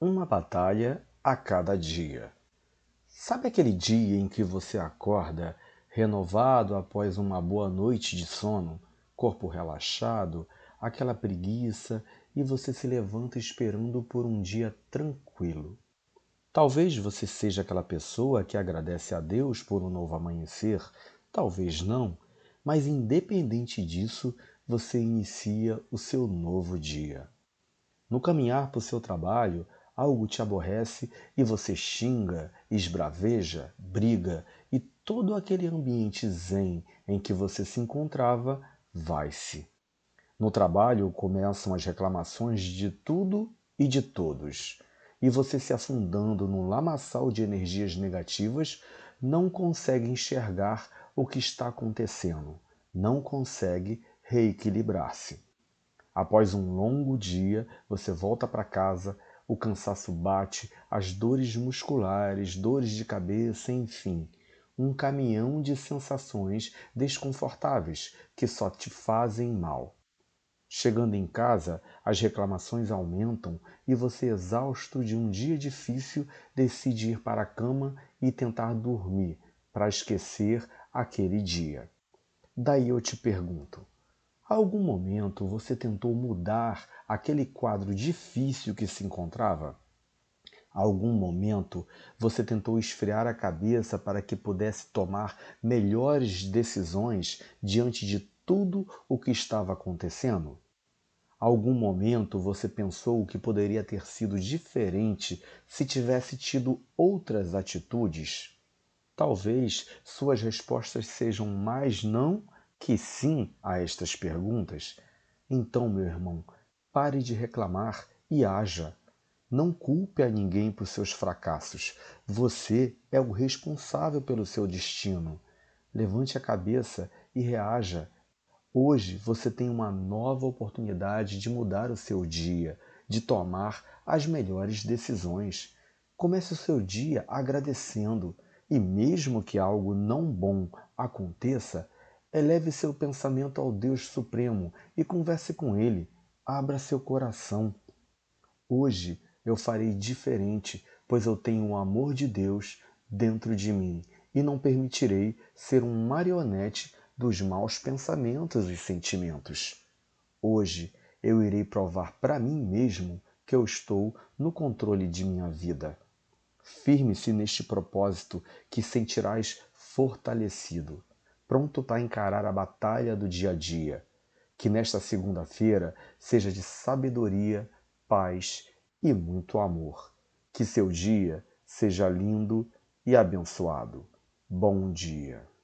Uma batalha a cada dia. Sabe aquele dia em que você acorda renovado após uma boa noite de sono, corpo relaxado, aquela preguiça e você se levanta esperando por um dia tranquilo? Talvez você seja aquela pessoa que agradece a Deus por um novo amanhecer, talvez não, mas independente disso, você inicia o seu novo dia. No caminhar para o seu trabalho, algo te aborrece e você xinga, esbraveja, briga e todo aquele ambiente zen em que você se encontrava vai-se. No trabalho começam as reclamações de tudo e de todos, e você se afundando num lamaçal de energias negativas, não consegue enxergar o que está acontecendo, não consegue reequilibrar-se. Após um longo dia, você volta para casa o cansaço bate, as dores musculares, dores de cabeça, enfim, um caminhão de sensações desconfortáveis que só te fazem mal. Chegando em casa, as reclamações aumentam e você, exausto de um dia difícil, decide ir para a cama e tentar dormir para esquecer aquele dia. Daí eu te pergunto: algum momento você tentou mudar aquele quadro difícil que se encontrava? algum momento você tentou esfriar a cabeça para que pudesse tomar melhores decisões diante de tudo o que estava acontecendo? Algum momento você pensou que poderia ter sido diferente se tivesse tido outras atitudes? Talvez suas respostas sejam mais não que sim a estas perguntas? Então, meu irmão, pare de reclamar e haja. Não culpe a ninguém por seus fracassos. Você é o responsável pelo seu destino. Levante a cabeça e reaja. Hoje você tem uma nova oportunidade de mudar o seu dia, de tomar as melhores decisões. Comece o seu dia agradecendo e, mesmo que algo não bom aconteça, Eleve seu pensamento ao Deus Supremo e converse com Ele. Abra seu coração. Hoje eu farei diferente, pois eu tenho o amor de Deus dentro de mim e não permitirei ser um marionete dos maus pensamentos e sentimentos. Hoje eu irei provar para mim mesmo que eu estou no controle de minha vida. Firme-se neste propósito que sentirás fortalecido pronto para encarar a batalha do dia a dia. Que nesta segunda-feira seja de sabedoria, paz e muito amor. Que seu dia seja lindo e abençoado. Bom dia.